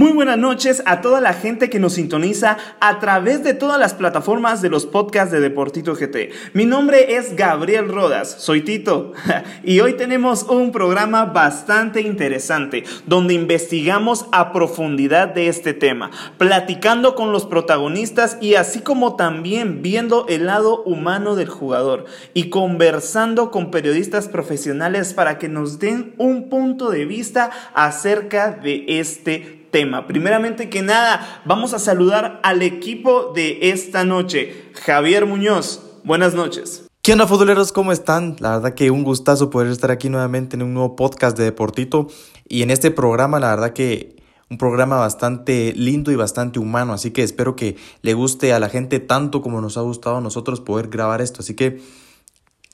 Muy buenas noches a toda la gente que nos sintoniza a través de todas las plataformas de los podcasts de Deportito GT. Mi nombre es Gabriel Rodas, soy Tito y hoy tenemos un programa bastante interesante donde investigamos a profundidad de este tema, platicando con los protagonistas y así como también viendo el lado humano del jugador y conversando con periodistas profesionales para que nos den un punto de vista acerca de este tema tema. Primeramente que nada, vamos a saludar al equipo de esta noche. Javier Muñoz, buenas noches. ¿Qué onda, futboleros? ¿Cómo están? La verdad que un gustazo poder estar aquí nuevamente en un nuevo podcast de Deportito. Y en este programa, la verdad que un programa bastante lindo y bastante humano. Así que espero que le guste a la gente tanto como nos ha gustado a nosotros poder grabar esto. Así que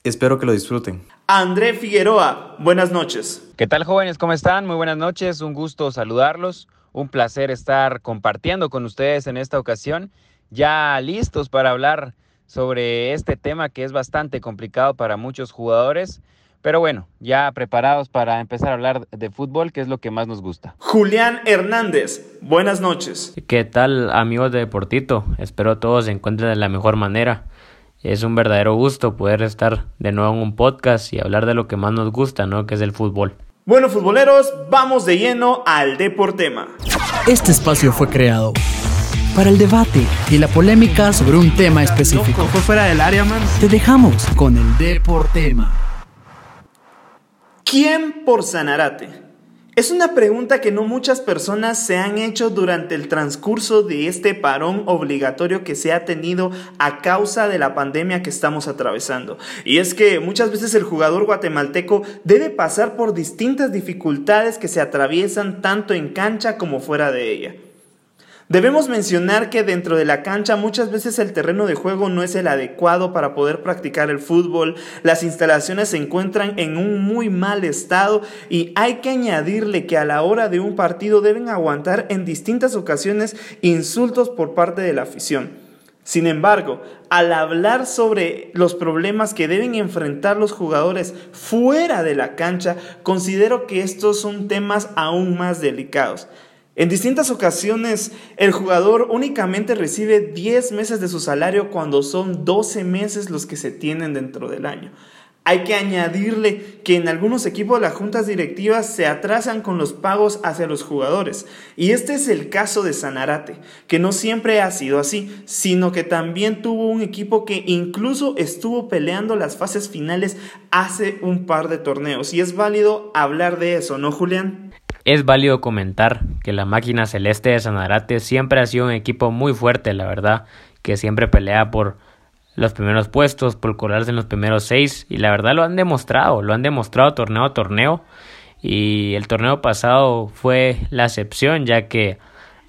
espero que lo disfruten. André Figueroa, buenas noches. ¿Qué tal jóvenes? ¿Cómo están? Muy buenas noches. Un gusto saludarlos. Un placer estar compartiendo con ustedes en esta ocasión, ya listos para hablar sobre este tema que es bastante complicado para muchos jugadores. Pero bueno, ya preparados para empezar a hablar de fútbol, que es lo que más nos gusta. Julián Hernández, buenas noches. ¿Qué tal amigos de Deportito? Espero todos se encuentren de la mejor manera. Es un verdadero gusto poder estar de nuevo en un podcast y hablar de lo que más nos gusta, ¿no? Que es el fútbol. Bueno, futboleros, vamos de lleno al Deportema. Este espacio fue creado para el debate y la polémica sobre un tema específico. Fue fuera del área, man. Te dejamos con el Deportema. ¿Quién por Sanarate? Es una pregunta que no muchas personas se han hecho durante el transcurso de este parón obligatorio que se ha tenido a causa de la pandemia que estamos atravesando. Y es que muchas veces el jugador guatemalteco debe pasar por distintas dificultades que se atraviesan tanto en cancha como fuera de ella. Debemos mencionar que dentro de la cancha muchas veces el terreno de juego no es el adecuado para poder practicar el fútbol, las instalaciones se encuentran en un muy mal estado y hay que añadirle que a la hora de un partido deben aguantar en distintas ocasiones insultos por parte de la afición. Sin embargo, al hablar sobre los problemas que deben enfrentar los jugadores fuera de la cancha, considero que estos son temas aún más delicados. En distintas ocasiones, el jugador únicamente recibe 10 meses de su salario cuando son 12 meses los que se tienen dentro del año. Hay que añadirle que en algunos equipos las juntas directivas se atrasan con los pagos hacia los jugadores. Y este es el caso de Sanarate, que no siempre ha sido así, sino que también tuvo un equipo que incluso estuvo peleando las fases finales hace un par de torneos. Y es válido hablar de eso, ¿no, Julián? Es válido comentar que la máquina celeste de Sanarate siempre ha sido un equipo muy fuerte, la verdad, que siempre pelea por los primeros puestos, por colarse en los primeros seis, y la verdad lo han demostrado, lo han demostrado torneo a torneo, y el torneo pasado fue la excepción, ya que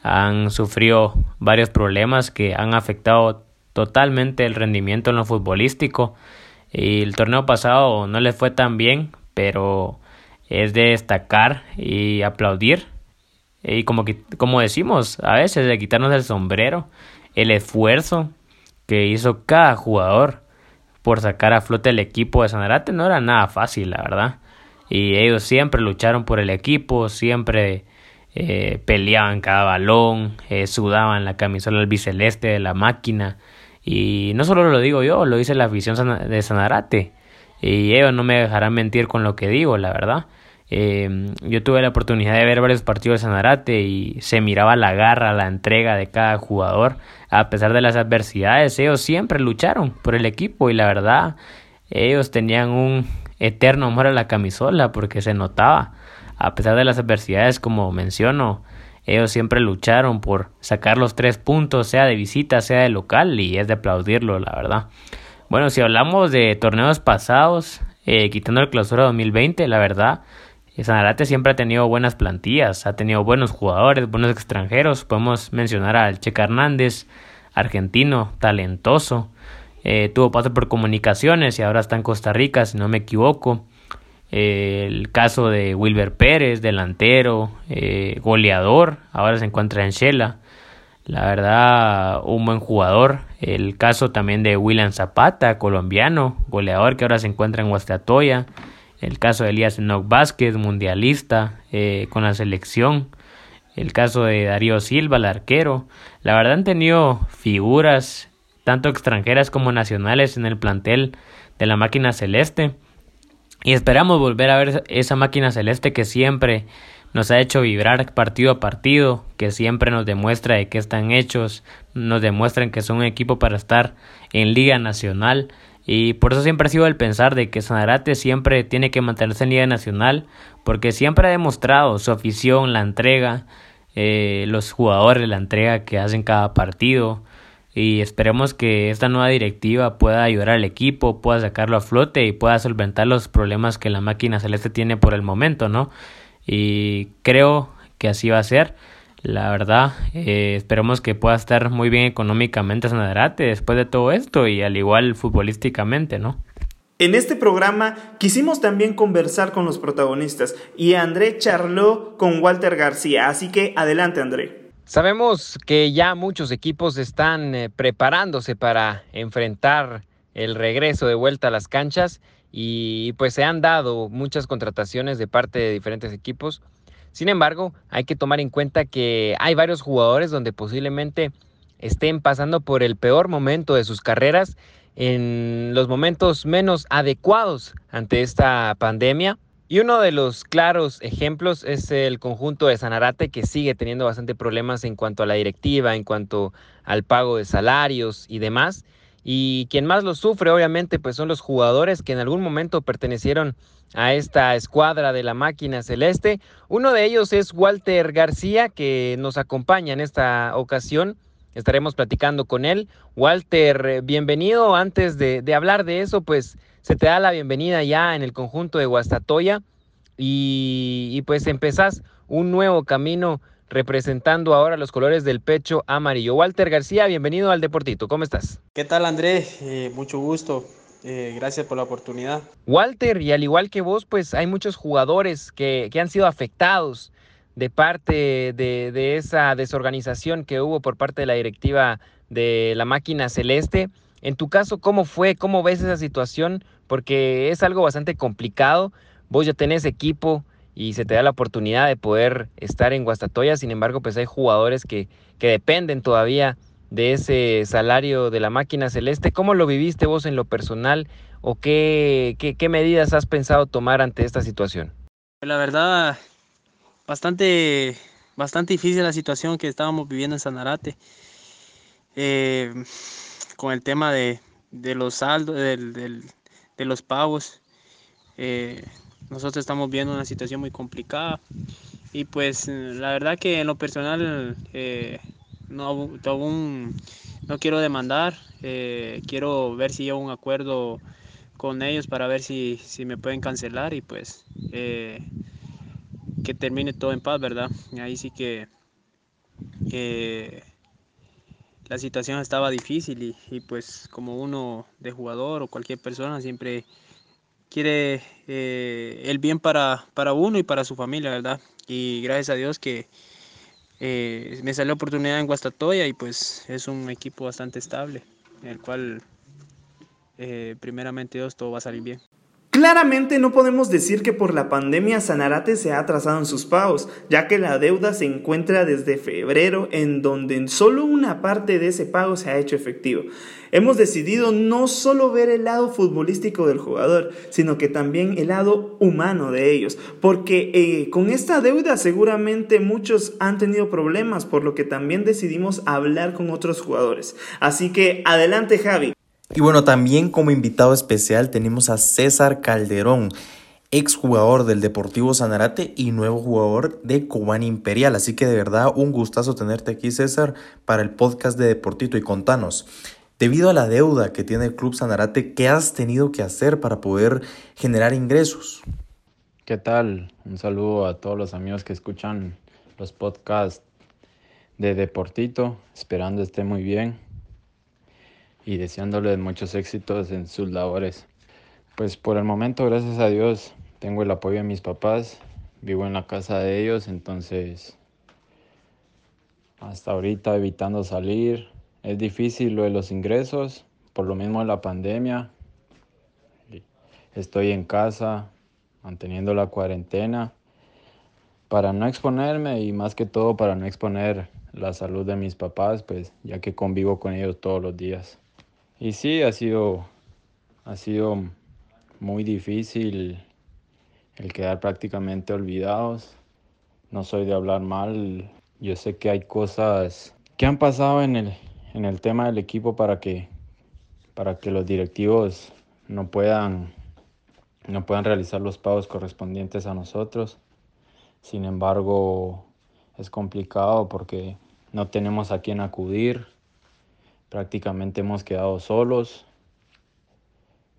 han sufrido varios problemas que han afectado totalmente el rendimiento en lo futbolístico, y el torneo pasado no le fue tan bien, pero es de destacar y aplaudir. Y como, como decimos, a veces de quitarnos el sombrero, el esfuerzo que hizo cada jugador por sacar a flote el equipo de Sanarate no era nada fácil, la verdad. Y ellos siempre lucharon por el equipo, siempre eh, peleaban cada balón, eh, sudaban la camisola albiceleste de la máquina. Y no solo lo digo yo, lo dice la afición de Sanarate. Y ellos no me dejarán mentir con lo que digo, la verdad. Eh, yo tuve la oportunidad de ver varios partidos de Sanarate y se miraba la garra, la entrega de cada jugador. A pesar de las adversidades, ellos siempre lucharon por el equipo y la verdad, ellos tenían un eterno amor a la camisola porque se notaba. A pesar de las adversidades, como menciono, ellos siempre lucharon por sacar los tres puntos, sea de visita, sea de local, y es de aplaudirlo, la verdad. Bueno, si hablamos de torneos pasados, eh, quitando el clausura 2020, la verdad, Sanarate siempre ha tenido buenas plantillas, ha tenido buenos jugadores, buenos extranjeros. Podemos mencionar al Checa Hernández, argentino, talentoso. Eh, tuvo paso por comunicaciones y ahora está en Costa Rica, si no me equivoco. Eh, el caso de Wilber Pérez, delantero, eh, goleador, ahora se encuentra en Shela. La verdad, un buen jugador. El caso también de William Zapata, colombiano, goleador que ahora se encuentra en Huastatoya. El caso de Elías Enoch Vázquez, mundialista con la selección. El caso de Darío Silva, el arquero. La verdad han tenido figuras tanto extranjeras como nacionales en el plantel de la máquina celeste. Y esperamos volver a ver esa máquina celeste que siempre nos ha hecho vibrar partido a partido, que siempre nos demuestra de qué están hechos, nos demuestran que son un equipo para estar en Liga Nacional. Y por eso siempre ha sido el pensar de que Sanarate siempre tiene que mantenerse en Liga Nacional, porque siempre ha demostrado su afición, la entrega, eh, los jugadores, la entrega que hacen cada partido y esperemos que esta nueva directiva pueda ayudar al equipo, pueda sacarlo a flote y pueda solventar los problemas que la máquina celeste tiene por el momento, ¿no? Y creo que así va a ser. La verdad, eh, esperemos que pueda estar muy bien económicamente Sanadrate después de todo esto y al igual futbolísticamente, ¿no? En este programa quisimos también conversar con los protagonistas y André charló con Walter García, así que adelante André. Sabemos que ya muchos equipos están eh, preparándose para enfrentar el regreso de vuelta a las canchas y pues se han dado muchas contrataciones de parte de diferentes equipos. Sin embargo, hay que tomar en cuenta que hay varios jugadores donde posiblemente estén pasando por el peor momento de sus carreras, en los momentos menos adecuados ante esta pandemia. Y uno de los claros ejemplos es el conjunto de Sanarate que sigue teniendo bastante problemas en cuanto a la directiva, en cuanto al pago de salarios y demás. Y quien más lo sufre obviamente pues son los jugadores que en algún momento pertenecieron a esta escuadra de la máquina celeste. Uno de ellos es Walter García que nos acompaña en esta ocasión. Estaremos platicando con él. Walter, bienvenido. Antes de, hablar de eso pues se te da la bienvenida ya en el conjunto de Guastatoya y, pues empezás un nuevo camino representando ahora los colores del pecho amarillo. Walter García, bienvenido al Deportito, ¿cómo estás? ¿Qué tal André? Eh, mucho gusto, eh, gracias por la oportunidad. Walter, y al igual que vos, pues hay muchos jugadores que, que han sido afectados de parte de, de, esa desorganización que hubo por parte de la directiva de la máquina celeste. En tu caso, ¿cómo fue? ¿Cómo ves esa situación? Porque es algo bastante complicado. Vos ya tenés equipo y se te da la oportunidad de poder estar en Guastatoya. Sin embargo, pues hay jugadores que, que dependen todavía de ese salario de la máquina celeste. ¿Cómo lo viviste vos en lo personal o qué, qué, medidas has pensado tomar ante esta situación? La verdad, bastante, bastante difícil la situación que estábamos viviendo en Sanarate. Eh, con el tema de, los saldos, de los pagos. Eh, nosotros estamos viendo una situación muy complicada y pues la verdad que en lo personal eh, no, no quiero demandar, eh, quiero ver si hay un acuerdo con ellos para ver si, si me pueden cancelar y pues que termine todo en paz, ¿verdad? Ahí sí que la situación estaba difícil y, pues como uno de jugador o cualquier persona siempre quiere eh, el bien para, para uno y para su familia, ¿verdad? Y gracias a Dios que eh, me salió oportunidad en Guastatoya y pues es un equipo bastante estable, en el cual eh, primeramente Dios todo va a salir bien. Claramente no podemos decir que por la pandemia Sanarate se ha atrasado en sus pagos, ya que la deuda se encuentra desde febrero en donde solo una parte de ese pago se ha hecho efectivo. Hemos decidido no solo ver el lado futbolístico del jugador, sino que también el lado humano de ellos, porque eh, con esta deuda seguramente muchos han tenido problemas, por lo que también decidimos hablar con otros jugadores. Así que adelante Javi. Y bueno, también como invitado especial tenemos a César Calderón, exjugador del Deportivo Sanarate y nuevo jugador de Cubán Imperial. Así que de verdad un gustazo tenerte aquí, César, para el podcast de Deportito y contanos. Debido a la deuda que tiene el Club Sanarate, ¿qué has tenido que hacer para poder generar ingresos? ¿Qué tal? Un saludo a todos los amigos que escuchan los podcasts de Deportito, esperando esté muy bien y deseándoles muchos éxitos en sus labores. Pues por el momento, gracias a Dios, tengo el apoyo de mis papás, vivo en la casa de ellos, entonces hasta ahorita evitando salir. Es difícil lo de los ingresos, por lo mismo la pandemia. Estoy en casa, manteniendo la cuarentena, para no exponerme y más que todo para no exponer la salud de mis papás, pues ya que convivo con ellos todos los días. Y sí, ha sido, ha sido muy difícil el quedar prácticamente olvidados. No soy de hablar mal. Yo sé que hay cosas que han pasado en el, en el tema del equipo para que, para que los directivos no puedan, no puedan realizar los pagos correspondientes a nosotros. Sin embargo, es complicado porque no tenemos a quién acudir. Prácticamente hemos quedado solos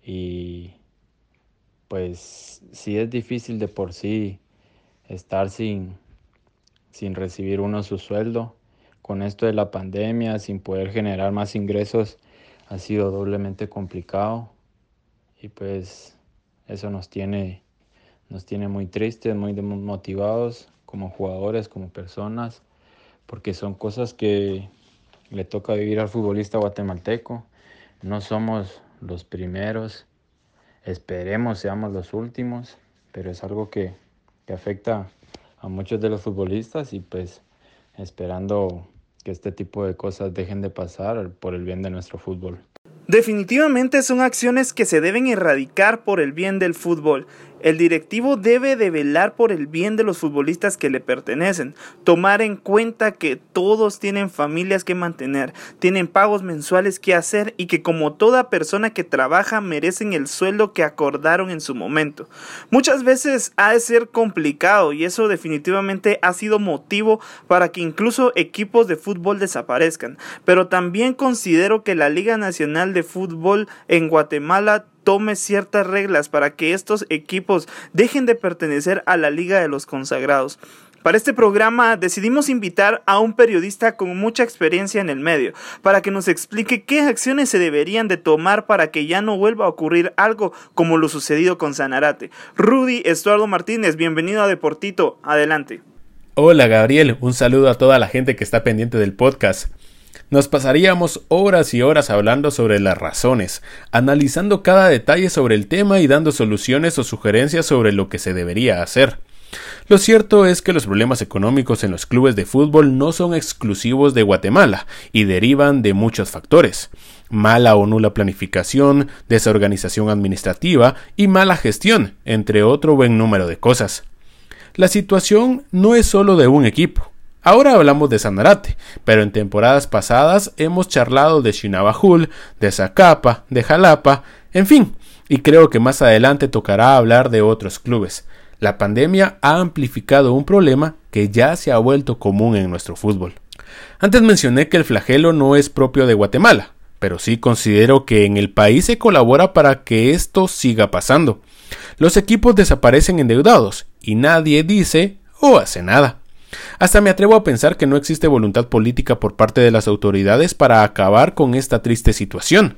y pues sí es difícil de por sí estar sin, sin recibir uno su sueldo. Con esto de la pandemia, sin poder generar más ingresos, ha sido doblemente complicado. Y pues eso nos tiene, nos tiene muy tristes, muy motivados como jugadores, como personas, porque son cosas que le toca vivir al futbolista guatemalteco. No somos los primeros Esperemos seamos los últimos, pero es algo que, que afecta a muchos de los futbolistas y pues esperando que este tipo de cosas dejen de pasar por el bien de nuestro fútbol. Definitivamente son acciones que se deben erradicar por el bien del fútbol. El directivo debe de velar por el bien de los futbolistas que le pertenecen, tomar en cuenta que todos tienen familias que mantener, tienen pagos mensuales que hacer y que como toda persona que trabaja merecen el sueldo que acordaron en su momento. Muchas veces ha de ser complicado y eso definitivamente ha sido motivo para que incluso equipos de fútbol desaparezcan, pero también considero que la Liga Nacional de Fútbol en Guatemala tome ciertas reglas para que estos equipos dejen de pertenecer a la Liga de los Consagrados. Para este programa decidimos invitar a un periodista con mucha experiencia en el medio, para que nos explique qué acciones se deberían de tomar para que ya no vuelva a ocurrir algo como lo sucedido con Sanarate. Rudy Estuardo Martínez, bienvenido a Deportito, adelante. Hola Gabriel, un saludo a toda la gente que está pendiente del podcast. Nos pasaríamos horas y horas hablando sobre las razones, analizando cada detalle sobre el tema y dando soluciones o sugerencias sobre lo que se debería hacer. Lo cierto es que los problemas económicos en los clubes de fútbol no son exclusivos de Guatemala y derivan de muchos factores. Mala o nula planificación, desorganización administrativa y mala gestión, entre otro buen número de cosas. La situación no es solo de un equipo, Ahora hablamos de Sanarate, pero en temporadas pasadas hemos charlado de Shinabajul, de Zacapa, de Jalapa, en fin, y creo que más adelante tocará hablar de otros clubes. La pandemia ha amplificado un problema que ya se ha vuelto común en nuestro fútbol. Antes mencioné que el flagelo no es propio de Guatemala, pero sí considero que en el país se colabora para que esto siga pasando. Los equipos desaparecen endeudados y nadie dice o hace nada. Hasta me atrevo a pensar que no existe voluntad política por parte de las autoridades para acabar con esta triste situación,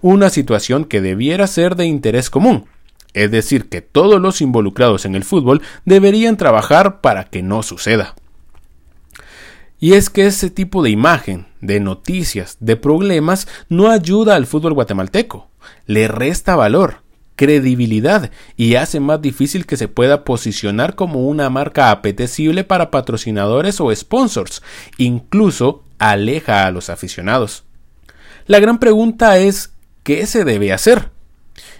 una situación que debiera ser de interés común, es decir, que todos los involucrados en el fútbol deberían trabajar para que no suceda. Y es que ese tipo de imagen, de noticias, de problemas, no ayuda al fútbol guatemalteco, le resta valor, credibilidad y hace más difícil que se pueda posicionar como una marca apetecible para patrocinadores o sponsors, incluso aleja a los aficionados. La gran pregunta es, ¿qué se debe hacer?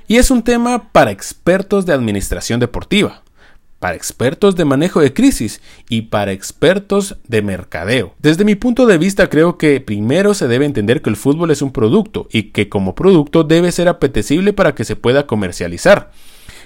Y es un tema para expertos de administración deportiva para expertos de manejo de crisis y para expertos de mercadeo. Desde mi punto de vista creo que primero se debe entender que el fútbol es un producto y que como producto debe ser apetecible para que se pueda comercializar.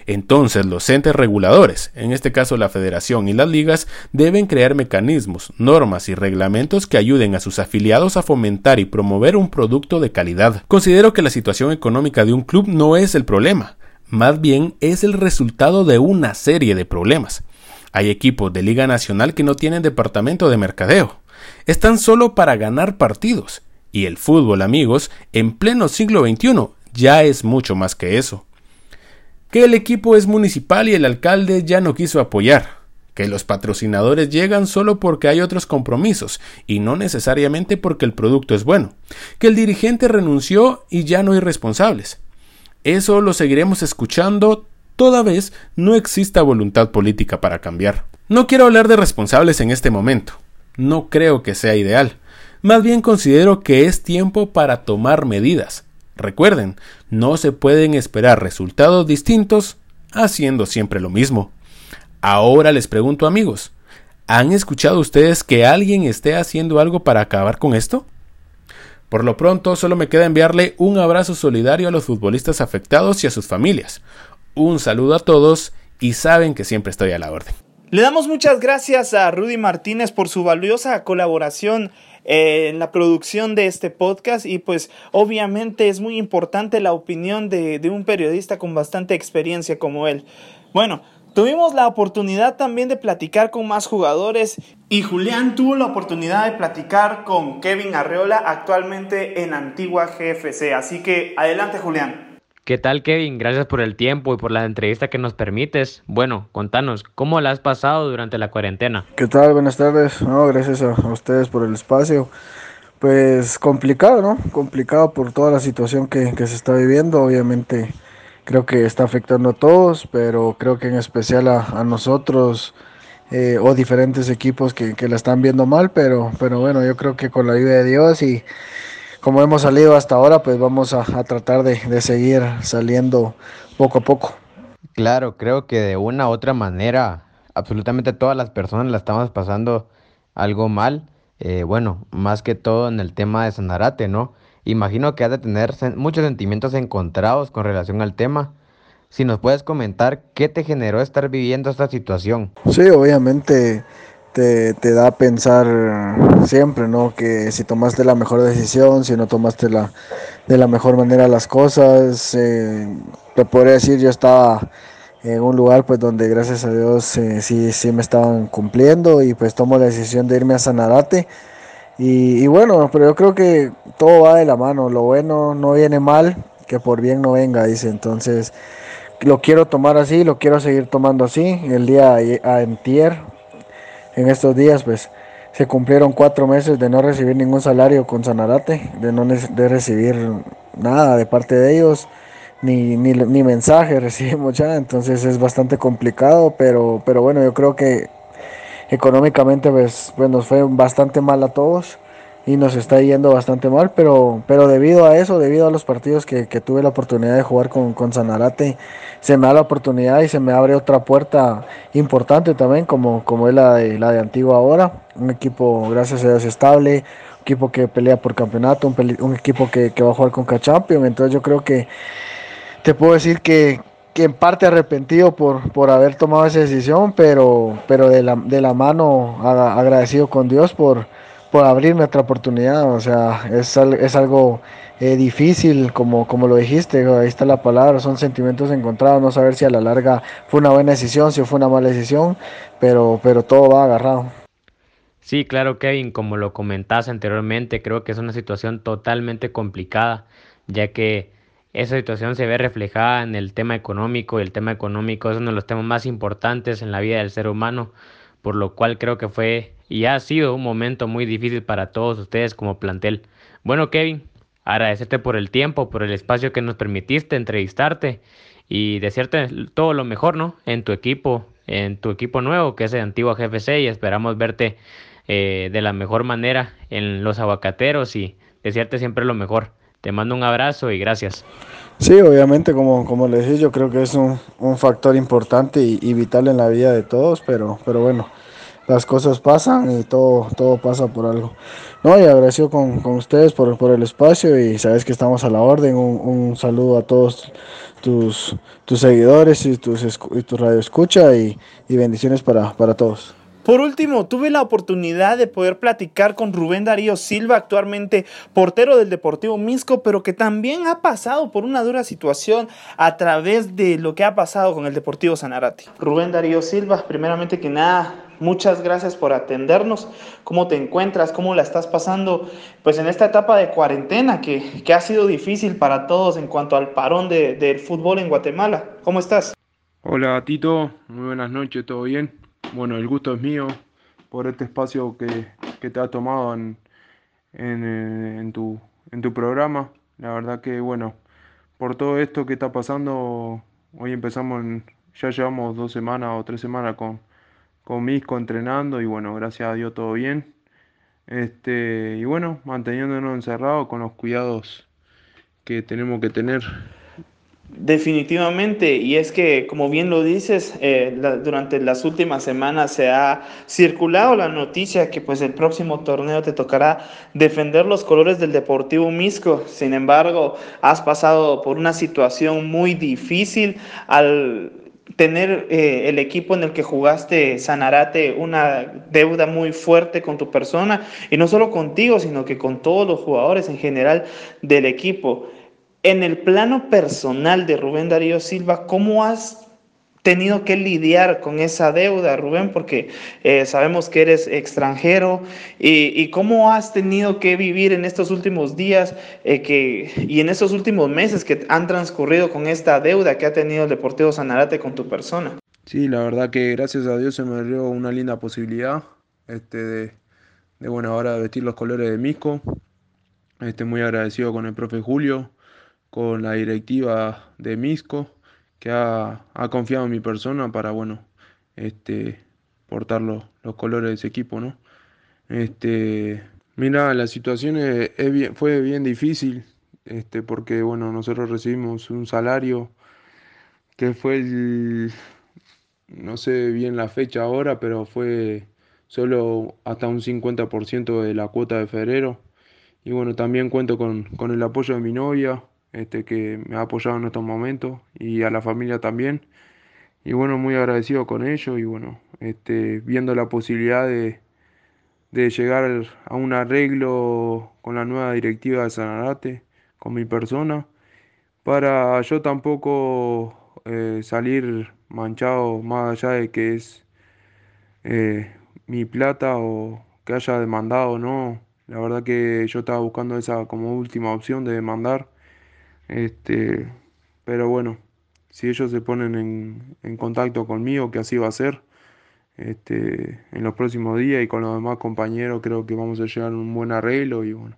Entonces los entes reguladores, en este caso la federación y las ligas, deben crear mecanismos, normas y reglamentos que ayuden a sus afiliados a fomentar y promover un producto de calidad. Considero que la situación económica de un club no es el problema, más bien es el resultado de una serie de problemas. Hay equipos de Liga Nacional que no tienen departamento de mercadeo. Están solo para ganar partidos. Y el fútbol, amigos, en pleno siglo XXI ya es mucho más que eso. Que el equipo es municipal y el alcalde ya no quiso apoyar. Que los patrocinadores llegan solo porque hay otros compromisos y no necesariamente porque el producto es bueno. Que el dirigente renunció y ya no hay responsables. Eso lo seguiremos escuchando toda vez no exista voluntad política para cambiar. No quiero hablar de responsables en este momento. No creo que sea ideal. Más bien considero que es tiempo para tomar medidas. Recuerden, no se pueden esperar resultados distintos haciendo siempre lo mismo. Ahora les pregunto amigos, ¿han escuchado ustedes que alguien esté haciendo algo para acabar con esto? Por lo pronto, solo me queda enviarle un abrazo solidario a los futbolistas afectados y a sus familias. Un saludo a todos y saben que siempre estoy a la orden. Le damos muchas gracias a Rudy Martínez por su valiosa colaboración eh, en la producción de este podcast y pues obviamente es muy importante la opinión de, de un periodista con bastante experiencia como él. Bueno, Tuvimos la oportunidad también de platicar con más jugadores y Julián tuvo la oportunidad de platicar con Kevin Arreola actualmente en Antigua GFC. Así que adelante Julián. ¿Qué tal Kevin? Gracias por el tiempo y por la entrevista que nos permites. Bueno, contanos, ¿cómo la has pasado durante la cuarentena? ¿Qué tal? Buenas tardes. No, gracias a, ustedes por el espacio. Pues complicado, ¿no? Complicado por toda la situación que, que, se está viviendo. Obviamente creo que está afectando a todos, pero creo que en especial a, a nosotros eh, o diferentes equipos que, que la están viendo mal. Pero, pero bueno, yo creo que con la ayuda de Dios y como hemos salido hasta ahora, pues vamos a, tratar de, seguir saliendo poco a poco. Claro, creo que de una u otra manera, absolutamente todas las personas la estamos pasando algo mal. Eh, bueno, más que todo en el tema de Sanarate, ¿no? Imagino que has de tener muchos sentimientos encontrados con relación al tema. Si nos puedes comentar qué te generó estar viviendo esta situación. Sí, obviamente te, te, da a pensar siempre, ¿no? Que si tomaste la mejor decisión, si no tomaste la, de la mejor manera las cosas. Eh, te podría decir, yo estaba en un lugar pues donde gracias a Dios eh, sí, sí me estaban cumpliendo y pues tomo la decisión de irme a Sanarate. Y, bueno, pero yo creo que todo va de la mano, lo bueno no viene mal, que por bien no venga, dice. Entonces, lo quiero tomar así, lo quiero seguir tomando así. El día a entier en estos días pues se cumplieron cuatro meses de no recibir ningún salario con Sanarate, de no de recibir nada de parte de ellos, ni, ni, ni mensaje recibimos ya, entonces es bastante complicado, pero, pero bueno, yo creo que económicamente pues, pues nos fue bastante mal a todos y nos está yendo bastante mal, pero, pero debido a eso, debido a los partidos que, que tuve la oportunidad de jugar con, con, Sanarate, se me da la oportunidad y se me abre otra puerta importante también, como, como es la de, la de Antigua ahora, un equipo gracias a Dios estable, un equipo que pelea por campeonato, un, un equipo que, que, va a jugar con K-Champion, entonces yo creo que te puedo decir que, que en parte arrepentido por, por haber tomado esa decisión, pero, pero de, la, de la mano agradecido con Dios por por abrirme otra oportunidad. O sea, es, es algo eh, difícil, como, como lo dijiste, ahí está la palabra, son sentimientos encontrados, no saber si a la larga fue una buena decisión, si fue una mala decisión, pero, pero todo va agarrado. Sí, claro, Kevin, como lo comentaste anteriormente, creo que es una situación totalmente complicada, ya que esa situación se ve reflejada en el tema económico y el tema económico es uno de los temas más importantes en la vida del ser humano, por lo cual creo que fue y ha sido un momento muy difícil para todos ustedes como plantel. Bueno, Kevin, agradecerte por el tiempo, por el espacio que nos permitiste entrevistarte y desearte todo lo mejor, ¿no? En tu equipo, en tu equipo nuevo que es el Antigua GFC y esperamos verte eh, de la mejor manera en los aguacateros y desearte siempre lo mejor. Te mando un abrazo y gracias. Sí, obviamente, como, como le decís, yo creo que es un, un factor importante y, y, vital en la vida de todos, pero, pero bueno, las cosas pasan y todo, todo pasa por algo. No, y agradecido con, con ustedes por, por, el espacio y sabes que estamos a la orden. Un, un saludo a todos tus, tus seguidores y tus, y tu radio escucha y, y bendiciones para, para todos. Por último, tuve la oportunidad de poder platicar con Rubén Darío Silva, actualmente portero del Deportivo Misco, pero que también ha pasado por una dura situación a través de lo que ha pasado con el Deportivo Sanarate. Rubén Darío Silva, primeramente que nada, muchas gracias por atendernos. ¿Cómo te encuentras? ¿Cómo la estás pasando? Pues en esta etapa de cuarentena que, que ha sido difícil para todos en cuanto al parón de, del fútbol en Guatemala. ¿Cómo estás? Hola Tito, muy buenas noches, ¿todo bien? Bueno, el gusto es mío por este espacio que, que te ha tomado en, eh, en, tu, en tu programa. La verdad que, bueno, por todo esto que está pasando, hoy empezamos, en, ya llevamos dos semanas o tres semanas con, con Misco entrenando y bueno, gracias a Dios todo bien. Este, y bueno, manteniéndonos encerrados con los cuidados que tenemos que tener Definitivamente, y es que, como bien lo dices, eh, durante las últimas semanas se ha circulado la noticia que pues el próximo torneo te tocará defender los colores del Deportivo Misco. Sin embargo, has pasado por una situación muy difícil al tener eh, el equipo en el que jugaste Sanarate una deuda muy fuerte con tu persona y no solo contigo, sino que con todos los jugadores en general del equipo. En el plano personal de Rubén Darío Silva, ¿cómo has tenido que lidiar con esa deuda, Rubén? Porque eh, sabemos que eres extranjero y, cómo has tenido que vivir en estos últimos días eh, y en estos últimos meses que han transcurrido con esta deuda que ha tenido el Deportivo Sanarate con tu persona. Sí, la verdad que gracias a Dios se me dio una linda posibilidad este, de, de, bueno, ahora vestir los colores de Misco. Este, muy agradecido con el profe Julio con la directiva de Misco, que ha, confiado en mi persona para, bueno, este, portar los, los colores de ese equipo, ¿no? Este, mira, la situación es, fue bien difícil, este, porque, bueno, nosotros recibimos un salario que fue el, no sé bien la fecha ahora, pero fue solo hasta un 50% de la cuota de febrero. Y bueno, también cuento con, con el apoyo de mi novia, este, que me ha apoyado en estos momentos y a la familia también. Y bueno, muy agradecido con ellos y bueno, este, viendo la posibilidad de, de llegar a un arreglo con la nueva directiva de Sanarate, con mi persona, para yo tampoco eh, salir manchado más allá de que es eh, mi plata o que haya demandado, no. La verdad que yo estaba buscando esa como última opción de demandar este, pero bueno, si ellos se ponen en, en, contacto conmigo, que así va a ser, este, en los próximos días y con los demás compañeros, creo que vamos a llegar a un buen arreglo y bueno,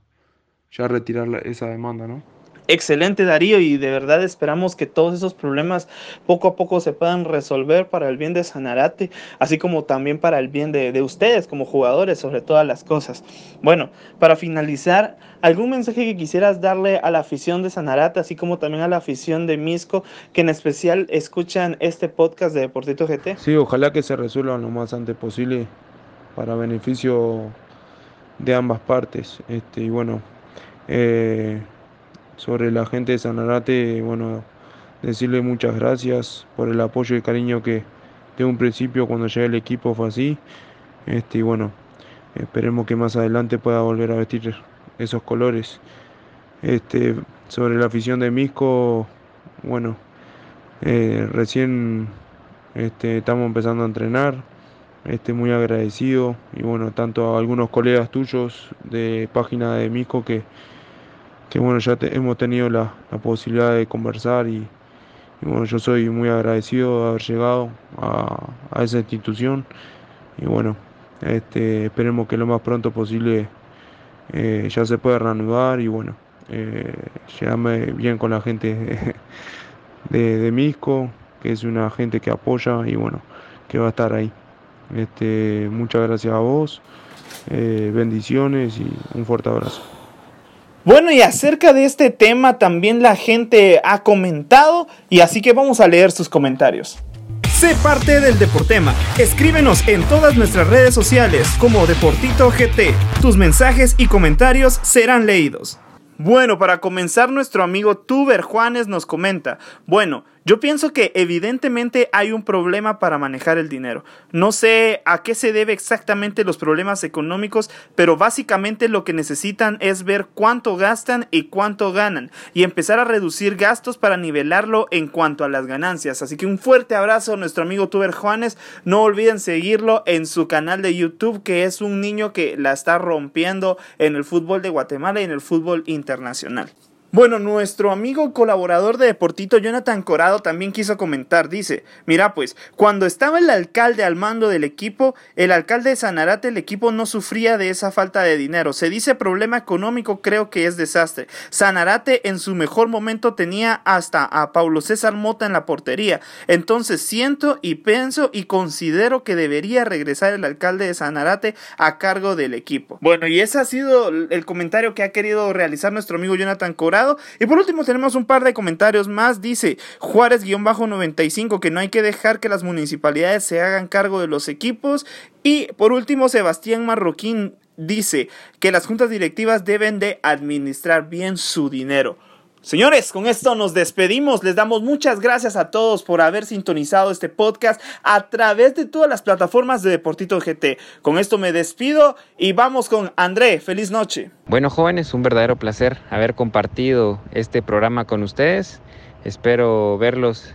ya retirar esa demanda, ¿no? Excelente Darío y de verdad esperamos que todos esos problemas poco a poco se puedan resolver para el bien de Sanarate, así como también para el bien de, de, ustedes como jugadores sobre todas las cosas. Bueno, para finalizar, ¿algún mensaje que quisieras darle a la afición de Sanarate, así como también a la afición de Misco, que en especial escuchan este podcast de Deportito GT? Sí, ojalá que se resuelva lo más antes posible para beneficio de ambas partes. Este, y bueno, eh, sobre la gente de Sanarate, bueno, decirle muchas gracias por el apoyo y cariño que de un principio cuando llegué al equipo fue así. Este, y bueno, esperemos que más adelante pueda volver a vestir esos colores. Este, sobre la afición de Misco, bueno, eh, recién este, estamos empezando a entrenar. Este, muy agradecido y bueno, tanto a algunos colegas tuyos de página de Misco que que bueno, ya te, hemos tenido la, la, posibilidad de conversar y, bueno, yo soy muy agradecido de haber llegado a, a esa institución y bueno, este, esperemos que lo más pronto posible eh, ya se pueda reanudar y bueno, eh, llegarme bien con la gente de, de, Misco, que es una gente que apoya y bueno, que va a estar ahí. Este, muchas gracias a vos, eh, bendiciones y un fuerte abrazo. Bueno, y acerca de este tema también la gente ha comentado y así que vamos a leer sus comentarios. Sé parte del Deportema. Escríbenos en todas nuestras redes sociales como Deportito GT. Tus mensajes y comentarios serán leídos. Bueno, para comenzar, nuestro amigo Tuber Juanes nos comenta: Bueno, Yo pienso que evidentemente hay un problema para manejar el dinero. No sé a qué se debe exactamente los problemas económicos, pero básicamente lo que necesitan es ver cuánto gastan y cuánto ganan y empezar a reducir gastos para nivelarlo en cuanto a las ganancias. Así que un fuerte abrazo a nuestro amigo Tuber Juanes. No olviden seguirlo en su canal de YouTube, que es un niño que la está rompiendo en el fútbol de Guatemala y en el fútbol internacional. Bueno, nuestro amigo colaborador de Deportito, Jonathan Corado, también quiso comentar. Dice, mira pues, cuando estaba el alcalde al mando del equipo, el alcalde de Sanarate, el equipo no sufría de esa falta de dinero. Se dice problema económico, creo que es desastre. Sanarate en su mejor momento tenía hasta a Paulo César Mota en la portería. Entonces siento y pienso y considero que debería regresar el alcalde de Sanarate a cargo del equipo. Bueno, y ese ha sido el comentario que ha querido realizar nuestro amigo Jonathan Corado y por último tenemos un par de comentarios más. Dice Juárez-95 que no hay que dejar que las municipalidades se hagan cargo de los equipos. Y por último Sebastián Marroquín dice que las juntas directivas deben de administrar bien su dinero. Señores, con esto nos despedimos. Les damos muchas gracias a todos por haber sintonizado este podcast a través de todas las plataformas de Deportito GT. Con esto me despido y vamos con André. Feliz noche. Bueno, jóvenes, un verdadero placer haber compartido este programa con ustedes. Espero verlos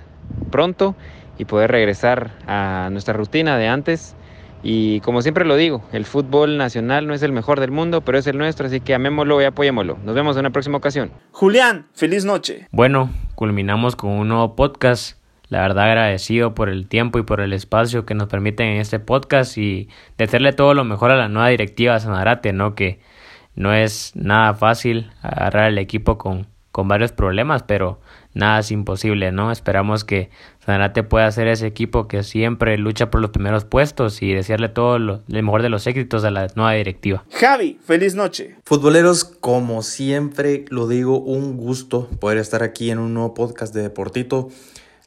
pronto y poder regresar a nuestra rutina de antes y como siempre lo digo, el fútbol nacional no es el mejor del mundo, pero es el nuestro, así que amémoslo y apoyémoslo. Nos vemos en una próxima ocasión. Julián, feliz noche. Bueno, culminamos con un nuevo podcast. La verdad agradecido por el tiempo y por el espacio que nos permiten en este podcast y desearle todo lo mejor a la nueva directiva de Sanarate, ¿no? Que no es nada fácil agarrar el equipo con, con varios problemas, pero nada es imposible, ¿no? Esperamos que Sanarate pueda ser ese equipo que siempre lucha por los primeros puestos y desearle todo lo, mejor de los éxitos a la nueva directiva. Javi, feliz noche. Futboleros, como siempre lo digo, un gusto poder estar aquí en un nuevo podcast de Deportito.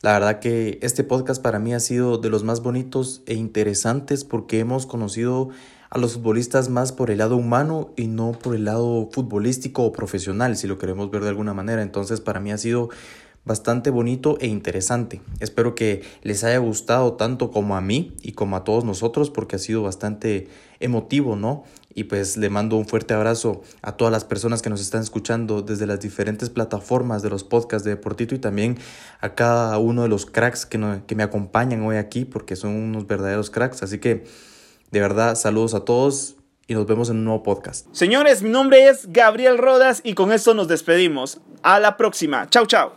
La verdad que este podcast para mí ha sido de los más bonitos e interesantes porque hemos conocido a los futbolistas más por el lado humano y no por el lado futbolístico o profesional, si lo queremos ver de alguna manera. Entonces para mí ha sido bastante bonito e interesante. Espero que les haya gustado tanto como a mí y como a todos nosotros porque ha sido bastante emotivo, ¿no? Y pues le mando un fuerte abrazo a todas las personas que nos están escuchando desde las diferentes plataformas de los podcasts de Deportito y también a cada uno de los cracks que, que me acompañan hoy aquí porque son unos verdaderos cracks. Así que de verdad, saludos a todos y nos vemos en un nuevo podcast. Señores, mi nombre es Gabriel Rodas y con esto nos despedimos. A la próxima. Chau, chau.